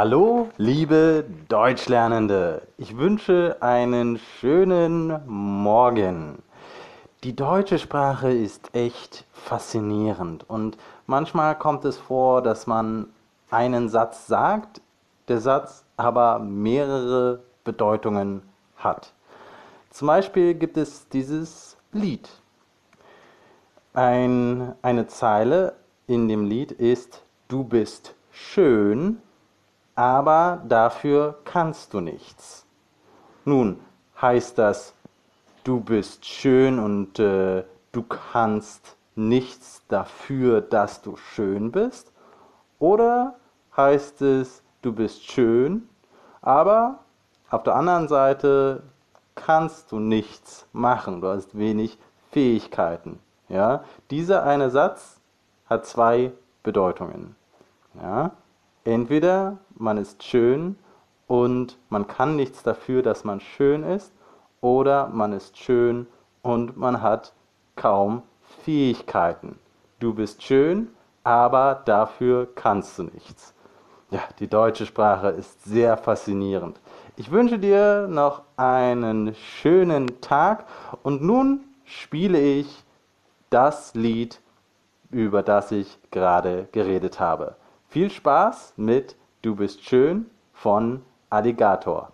Hallo, liebe Deutschlernende. Ich wünsche einen schönen Morgen. Die deutsche Sprache ist echt faszinierend und manchmal kommt es vor, dass man einen Satz sagt, der Satz aber mehrere Bedeutungen hat. Zum Beispiel gibt es dieses Lied. Ein, eine Zeile in dem Lied ist Du bist schön, aber dafür kannst du nichts. Nun, heißt das, du bist schön und äh, du kannst nichts dafür, dass du schön bist? Oder heißt es, du bist schön, aber auf der anderen Seite kannst du nichts machen, du hast wenig Fähigkeiten. Ja? Dieser eine Satz hat zwei Bedeutungen. Ja? Entweder man ist schön und man kann nichts dafür, dass man schön ist, oder man ist schön und man hat kaum Fähigkeiten. Du bist schön, aber dafür kannst du nichts. Ja, die deutsche Sprache ist sehr faszinierend. Ich wünsche dir noch einen schönen Tag und nun spiele ich das Lied, über das ich gerade geredet habe. Viel Spaß mit Du bist schön von Alligator.